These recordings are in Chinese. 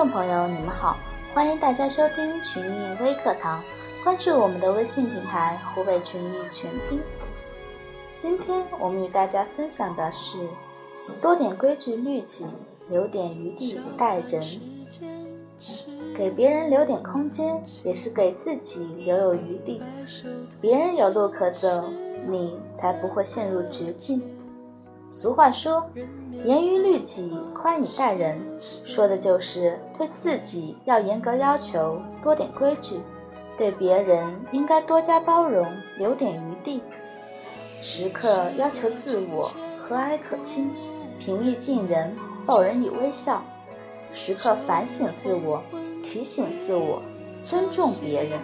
众朋友，你们好，欢迎大家收听群益微课堂，关注我们的微信平台“湖北群益全拼”。今天我们与大家分享的是：多点规矩律己，留点余地待人。给别人留点空间，也是给自己留有余地。别人有路可走，你才不会陷入绝境。俗话说：“严于律己，宽以待人。”说的就是对自己要严格要求，多点规矩；对别人应该多加包容，留点余地。时刻要求自我和蔼可亲，平易近人，报人以微笑。时刻反省自我，提醒自我，尊重别人。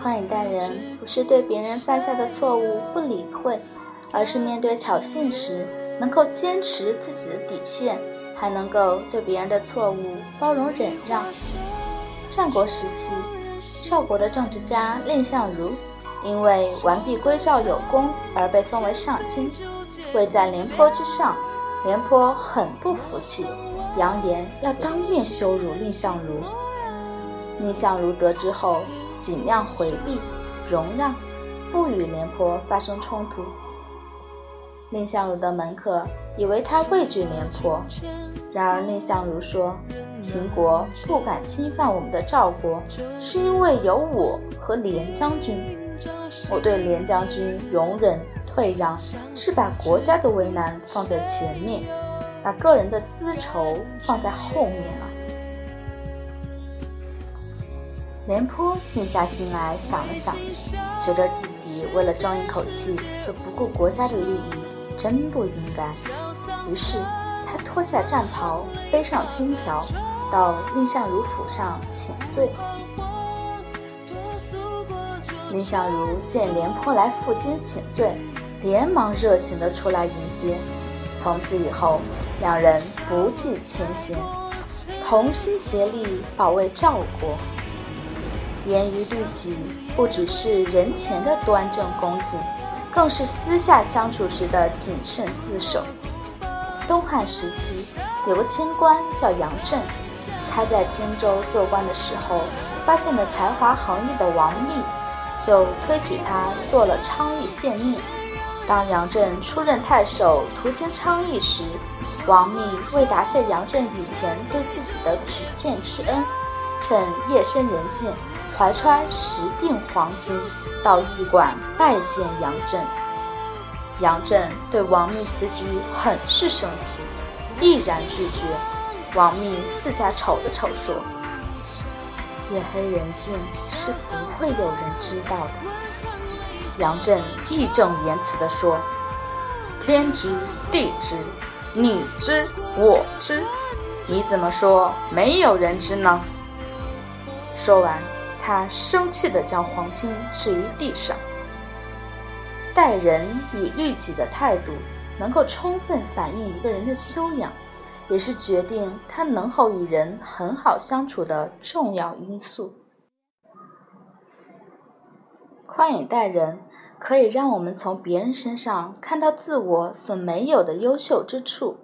宽以待人，不是对别人犯下的错误不理会。而是面对挑衅时，能够坚持自己的底线，还能够对别人的错误包容忍让。战国时期，赵国的政治家蔺相如，因为完璧归赵有功而被封为上卿，位在廉颇之上。廉颇很不服气，扬言要当面羞辱蔺相如。蔺相如得知后，尽量回避、容让，不与廉颇发生冲突。蔺相如的门客以为他畏惧廉颇，然而蔺相如说：“秦国不敢侵犯我们的赵国，是因为有我和廉将军。我对廉将军容忍退让，是把国家的危难放在前面，把个人的私仇放在后面了。”廉颇静下心来想了想，觉得自己为了争一口气就不顾国家的利益。真不应该。于是他脱下战袍，背上金条，到蔺相如府上请罪。蔺相如见廉颇来负荆请罪，连忙热情地出来迎接。从此以后，两人不计前嫌，同心协力保卫赵国。严于律己，不只是人前的端正恭敬。更是私下相处时的谨慎自守。东汉时期，有个清官叫杨震，他在荆州做官的时候，发现了才华横溢的王密，就推举他做了昌邑县令。当杨震出任太守，途经昌邑时，王密为答谢杨震以前对自己的举荐之恩，趁夜深人静。怀揣十锭黄金到驿馆拜见杨震，杨震对王密此举很是生气，毅然拒绝。王密四下瞅了瞅，说：“夜黑人静是不会有人知道的。”杨震义正言辞地说：“天知地知，你知我知，你怎么说没有人知呢？”说完。他生气地将黄金置于地上。待人与律己的态度，能够充分反映一个人的修养，也是决定他能否与人很好相处的重要因素。宽以待人，可以让我们从别人身上看到自我所没有的优秀之处，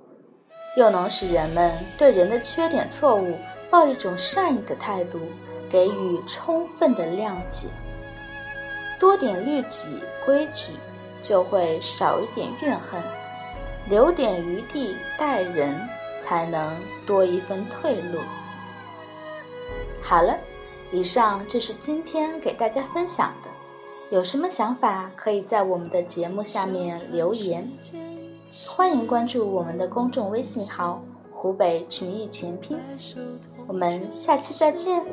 又能使人们对人的缺点错误抱一种善意的态度。给予充分的谅解，多点律己规矩，就会少一点怨恨；留点余地待人，才能多一分退路。好了，以上就是今天给大家分享的。有什么想法，可以在我们的节目下面留言。欢迎关注我们的公众微信号“湖北群艺全拼”。我们下期再见。